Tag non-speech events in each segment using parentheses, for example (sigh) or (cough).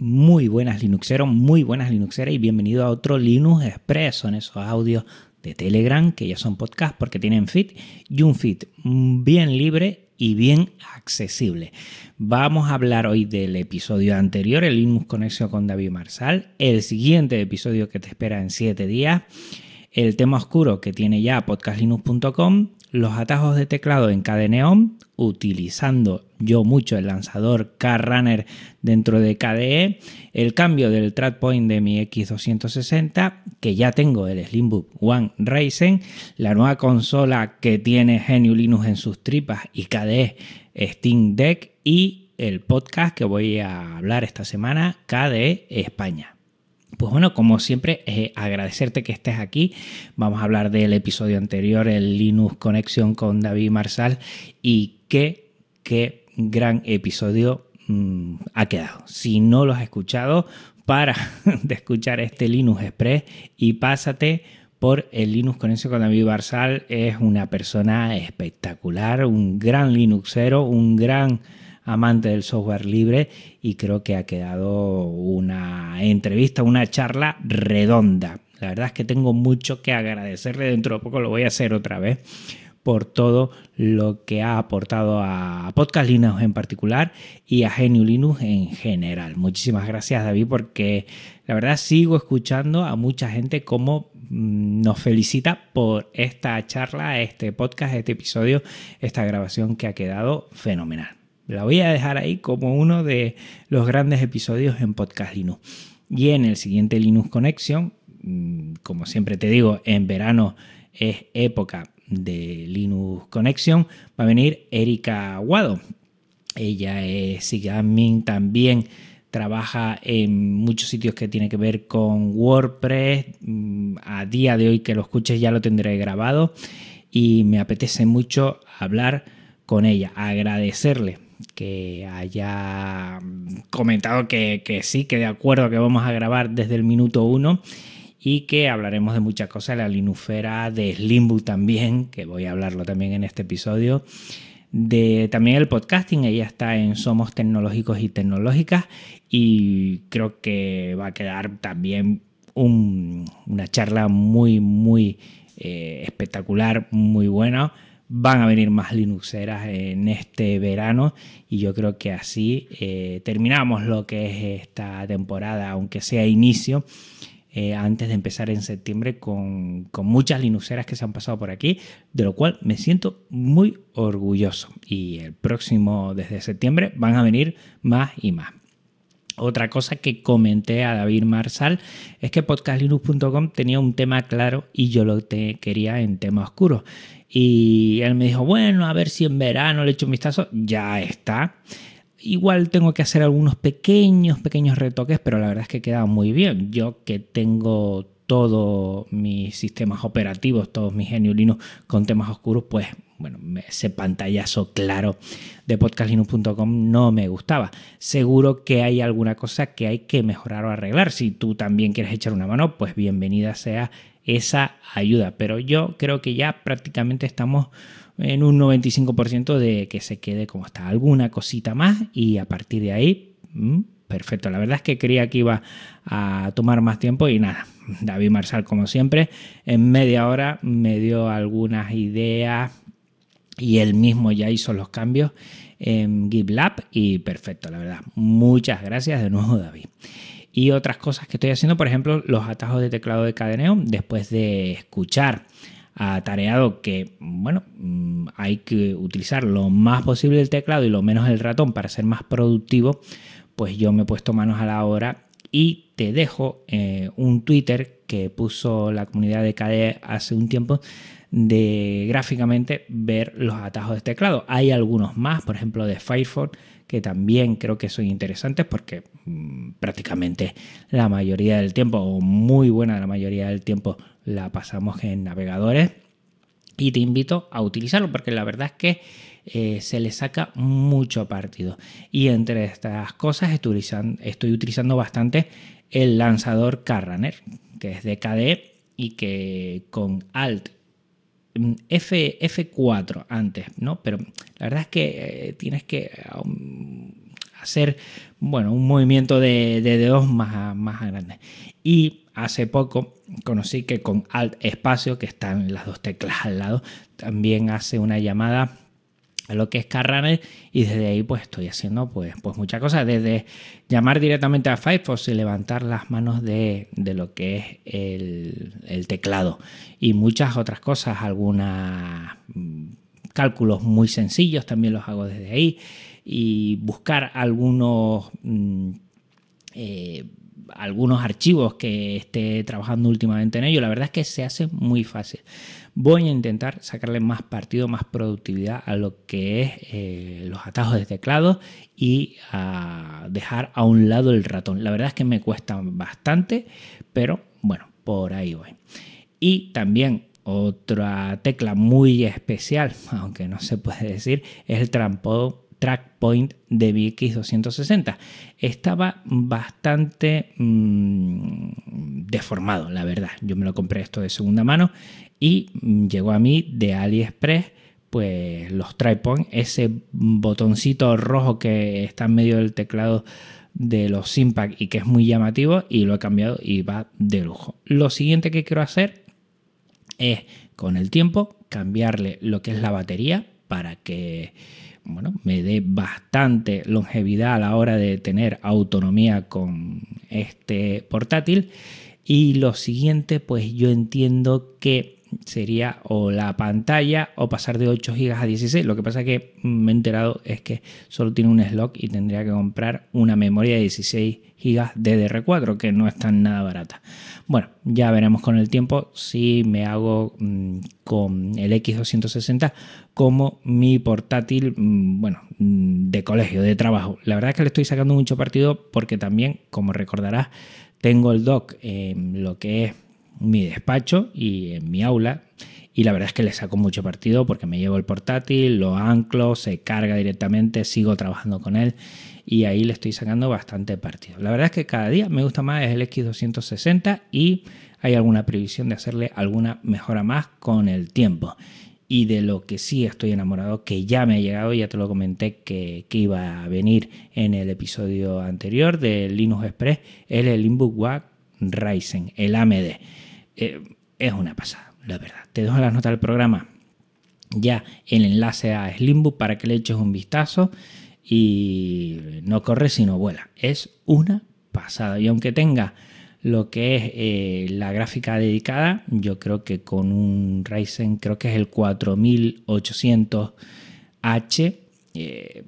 Muy buenas Linuxeros, muy buenas Linuxeras y bienvenido a otro Linux Express. Son esos audios de Telegram que ya son podcast porque tienen feed y un feed bien libre y bien accesible. Vamos a hablar hoy del episodio anterior, el Linux Conexión con David Marsal, el siguiente episodio que te espera en 7 días, el tema oscuro que tiene ya podcastlinux.com los atajos de teclado en KDE utilizando yo mucho el lanzador K-Runner dentro de KDE, el cambio del track point de mi X260, que ya tengo el Slimbook One Ryzen, la nueva consola que tiene GNU Linux en sus tripas y KDE Steam Deck y el podcast que voy a hablar esta semana, KDE España. Pues bueno, como siempre, eh, agradecerte que estés aquí. Vamos a hablar del episodio anterior, el Linux Conexión con David Marsal, y qué, qué gran episodio mm, ha quedado. Si no lo has escuchado, para (laughs) de escuchar este Linux Express y pásate por el Linux Conexión con David Marsal. Es una persona espectacular, un gran Linuxero, un gran amante del software libre y creo que ha quedado una entrevista, una charla redonda. La verdad es que tengo mucho que agradecerle, dentro de poco lo voy a hacer otra vez por todo lo que ha aportado a Podcast Linux en particular y a Genio Linux en general. Muchísimas gracias David porque la verdad sigo escuchando a mucha gente como mm, nos felicita por esta charla, este podcast, este episodio, esta grabación que ha quedado fenomenal. La voy a dejar ahí como uno de los grandes episodios en Podcast Linux. Y en el siguiente Linux Connection, mm, como siempre te digo, en verano es época de Linux Connection, va a venir Erika Guado. Ella es SIGADMIN también trabaja en muchos sitios que tiene que ver con WordPress. Mm, a día de hoy que lo escuches ya lo tendré grabado y me apetece mucho hablar con ella, agradecerle que haya comentado que, sí, que de acuerdo que vamos a grabar desde el minuto uno y que hablaremos de muchas cosas, la linufera de Slimbook también, que voy a hablarlo también en este episodio, de también el podcasting, ella está en Somos Tecnológicos y Tecnológicas y creo que va a quedar también una charla muy, muy eh, espectacular, muy buena van a venir más Linuxeras en este verano y yo creo que así eh, terminamos lo que es esta temporada, aunque sea inicio. Eh, antes de empezar en septiembre con, con, muchas Linuxeras que se han pasado por aquí, de lo cual me siento muy orgulloso. Y el próximo, desde septiembre, van a venir más y más. Otra cosa que comenté a David Marsal es que podcastlinux.com tenía un tema claro y yo lo quería en tema oscuro. Y él me dijo, bueno, a ver si en verano le echo un vistazo. Ya está. Igual tengo que hacer algunos pequeños, pequeños retoques, pero la verdad es que queda muy bien. Yo que tengo todos mis sistemas operativos, todos mis GNU con temas oscuros, pues bueno, ese pantallazo claro de podcastlinux.com no me gustaba. Seguro que hay alguna cosa que hay que mejorar o arreglar. Si tú también quieres echar una mano, pues bienvenida sea esa ayuda. Pero yo creo que ya prácticamente estamos en un 95% de que se quede como está. Alguna cosita más y a partir de ahí, mm, perfecto. La verdad es que creía que iba a tomar más tiempo y nada. David Marsal, como siempre, en media hora me dio algunas ideas y él mismo ya hizo los cambios en GitLab y perfecto, la verdad. Muchas gracias de nuevo, David. Y otras cosas que estoy haciendo, por ejemplo, los atajos de teclado de cadeneo, después de escuchar a Tareado que, bueno, mm, hay que utilizar lo más posible el teclado y lo menos el ratón para ser más productivo, pues yo me he puesto manos a la obra y te dejo eh, un Twitter que puso la comunidad de KDE hace un tiempo de gráficamente ver los atajos de teclado. Hay algunos más, por ejemplo de Firefox, que también creo que son interesantes porque mm, prácticamente la mayoría del tiempo, o muy buena la mayoría del tiempo, la pasamos en navegadores. Y te invito a utilizarlo porque la verdad es que eh, se le saca mucho partido. Y entre estas cosas estoy utilizando, estoy utilizando bastante el lanzador Carraner, que es de KDE y que con Alt F, F4 antes, ¿no? Pero la verdad es que eh, tienes que um, hacer bueno, un movimiento de, dedos más, más grande. Y hace poco conocí que con Alt espacio, que están las dos teclas al lado, también hace una llamada a lo que es Carrunner y desde ahí pues estoy haciendo pues, pues muchas cosas, desde llamar directamente a Firefox y levantar las manos de, lo que es el, teclado y muchas otras cosas, algunos mm, cálculos muy sencillos también los hago desde ahí y buscar algunos... Mm, eh, algunos archivos que esté trabajando últimamente en ello, la verdad es que se hace muy fácil. Voy a intentar sacarle más partido, más productividad a lo que es eh, los atajos de teclado y a dejar a un lado el ratón. La verdad es que me cuesta bastante, pero bueno, por ahí voy. Y también otra tecla muy especial, (laughs) aunque no se puede decir, es el trampo track point de VX260. Estaba bastante mm, deformado, la verdad. Yo me lo compré esto de segunda mano y llegó a mí de AliExpress pues los point ese botoncito rojo que está en medio del teclado de los Simpac y que es muy llamativo y lo he cambiado y va de lujo. Lo siguiente que quiero hacer es con el tiempo cambiarle lo que es la batería para que bueno, me dé bastante longevidad a la hora de tener autonomía con este portátil. Y lo siguiente, pues yo entiendo que sería o la pantalla o pasar de 8 GB a 16. Lo que pasa que me he enterado es que solo tiene un slot y tendría que comprar una memoria de 16 GB DDR4, que no es tan nada barata. Bueno, ya veremos con el tiempo si me hago mm, con el X260 como mi portátil, mm, bueno, mm, de colegio, de trabajo. La verdad es que le estoy sacando mucho partido porque también, como recordarás, tengo el dock en lo que es mi despacho y en mi aula. Y la verdad es que le saco mucho partido porque me llevo el portátil, lo anclo, se carga directamente, sigo trabajando con él y ahí le estoy sacando bastante partido. La verdad es que cada día me gusta más el X260 y hay alguna previsión de hacerle alguna mejora más con el tiempo. Y de lo que sí estoy enamorado, que ya me ha llegado, ya te lo comenté que, iba a venir en el episodio anterior de Linux Express, es el Inbook One Ryzen, el AMD. Eh, es una pasada, la verdad. Te dejo las notas del programa ya el enlace a Slimbook para que le eches un vistazo y no corre sino vuela. Es una pasada. Y aunque tenga lo que es eh, la gráfica dedicada, yo creo que con un Ryzen, creo que es el 4800H, eh,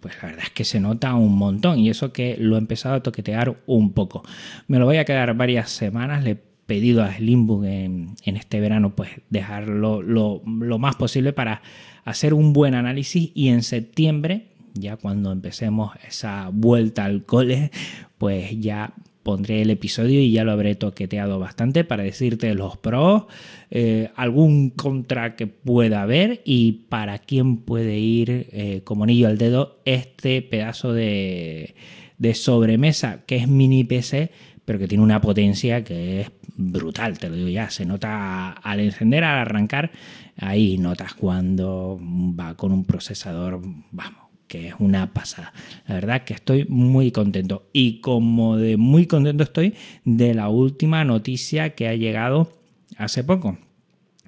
pues la verdad es que se nota un montón y eso que lo he empezado a toquetear un poco. Me lo voy a quedar varias semanas, le pedido a Slimbook en, este verano pues dejarlo lo, más posible para hacer un buen análisis y en septiembre, ya cuando empecemos esa vuelta al cole, pues ya pondré el episodio y ya lo habré toqueteado bastante para decirte los pros, eh, algún contra que pueda haber y para quién puede ir eh, como anillo al dedo este pedazo de, de sobremesa que es mini PC pero que tiene una potencia que es brutal, te lo digo ya. Se nota al encender, al arrancar, ahí notas cuando va con un procesador, vamos, que es una pasada. La verdad que estoy muy contento. Y como de muy contento estoy de la última noticia que ha llegado hace poco.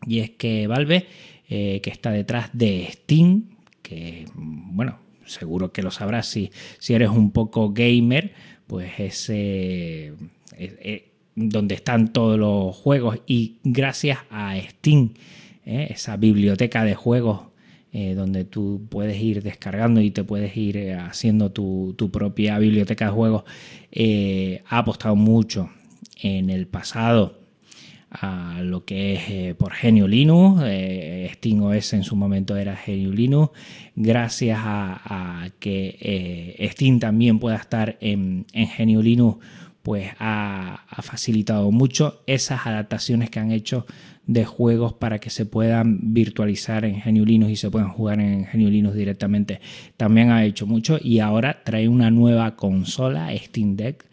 Y es que Valve, eh, que está detrás de Steam, que bueno, seguro que lo sabrás si, si eres un poco gamer, pues ese eh, eh, donde están todos los juegos y gracias a Steam, eh, esa biblioteca de juegos donde tú puedes ir descargando y te puedes ir haciendo tu, propia biblioteca de juegos, ha apostado mucho en el pasado a lo que es por Genio Linux. Steam OS en su momento era Genio Linux. Gracias a, que Steam también pueda estar en, en Genio Linux, pues ha, facilitado mucho esas adaptaciones que han hecho de juegos para que se puedan virtualizar en GNU Linux y se puedan jugar en GNU Linux directamente. También ha hecho mucho y ahora trae una nueva consola, Steam Deck,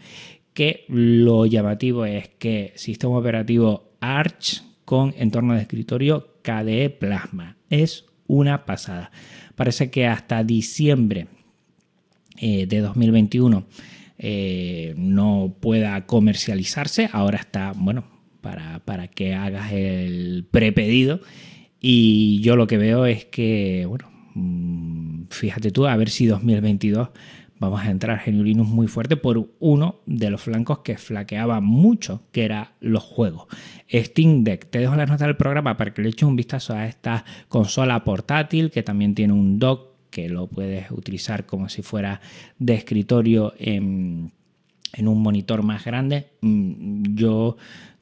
que lo llamativo es que sistema operativo Arch con entorno de escritorio KDE Plasma. Es una pasada. Parece que hasta diciembre eh, de 2021 eh, no pueda comercializarse. Ahora está, bueno, para, para que hagas el prepedido. Y yo lo que veo es que, bueno, mm, fíjate tú, a ver si 2022 vamos a entrar Linux muy fuerte por uno de los flancos que flaqueaba mucho, que era los juegos. Steam Deck, te dejo la nota del programa para que le eches un vistazo a esta consola portátil que también tiene un dock que lo puedes utilizar como si fuera de escritorio en, un monitor más grande. Mm, yo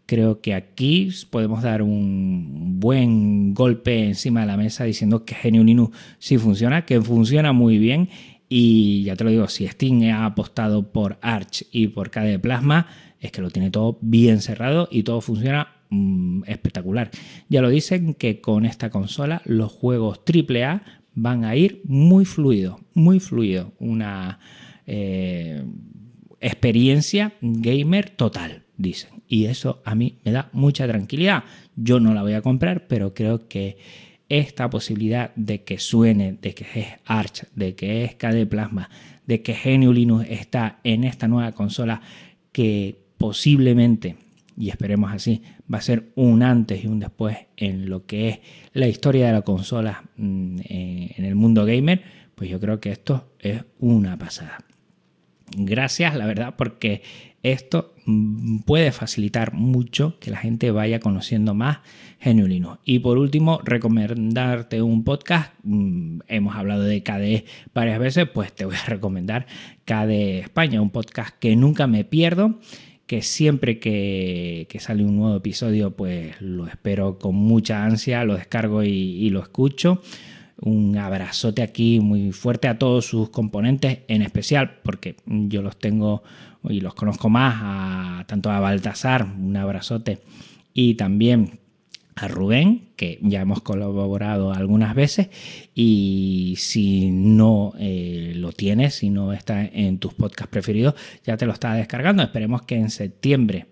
creo que aquí podemos dar un buen golpe encima de la mesa diciendo que Genio Linux sí funciona, que funciona muy bien y ya te lo digo, si Steam ha apostado por Arch y por KDE Plasma, es que lo tiene todo bien cerrado y todo funciona mm, espectacular. Ya lo dicen que con esta consola los juegos AAA van a ir muy fluido, muy fluido. Una eh, experiencia gamer total, dicen. Y eso a mí me da mucha tranquilidad. Yo no la voy a comprar, pero creo que esta posibilidad de que suene, de que es Arch, de que es KDE Plasma, de que GNU Linux está en esta nueva consola que posiblemente, y esperemos así, va a ser un antes y un después en lo que es la historia de la consola mm, en el mundo gamer, pues yo creo que esto es una pasada. Gracias, la verdad, porque esto mm, puede facilitar mucho que la gente vaya conociendo más Genio Y por último, recomendarte un podcast. Mm, hemos hablado de KDE varias veces, pues te voy a recomendar KDE España, un podcast que nunca me pierdo que siempre que, sale un nuevo episodio, pues lo espero con mucha ansia, lo descargo y, lo escucho. Un abrazote aquí muy fuerte a todos sus componentes, en especial porque yo los tengo y los conozco más, a, tanto a Baltasar, un abrazote, y también a Rubén, que ya hemos colaborado algunas veces, y si no eh, lo tienes, si no está en tus podcasts preferidos, ya te lo está descargando. Esperemos que en septiembre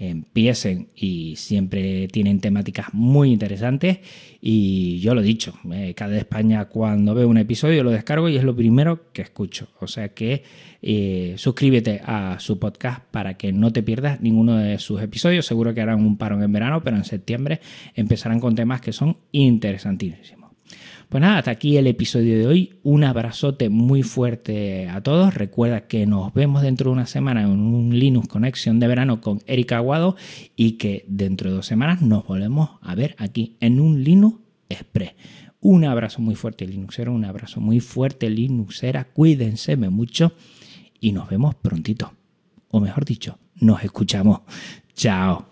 empiecen y siempre tienen temáticas muy interesantes. Y yo lo he dicho, eh, cada España cuando veo un episodio lo descargo y es lo primero que escucho, o sea que eh, suscríbete a su podcast para que no te pierdas ninguno de sus episodios, seguro que harán un parón en verano, pero en septiembre empezarán con temas que son interesantísimos. Pues nada, hasta aquí el episodio de hoy. Un abrazote muy fuerte a todos. Recuerda que nos vemos dentro de una semana en un Linux Conexión de verano con Erika Aguado y que dentro de dos semanas nos volvemos a ver aquí en un Linux Express. Un abrazo muy fuerte Linuxero, un abrazo muy fuerte Linuxera. Cuídense mucho y nos vemos prontito. O mejor dicho, nos escuchamos. Chao.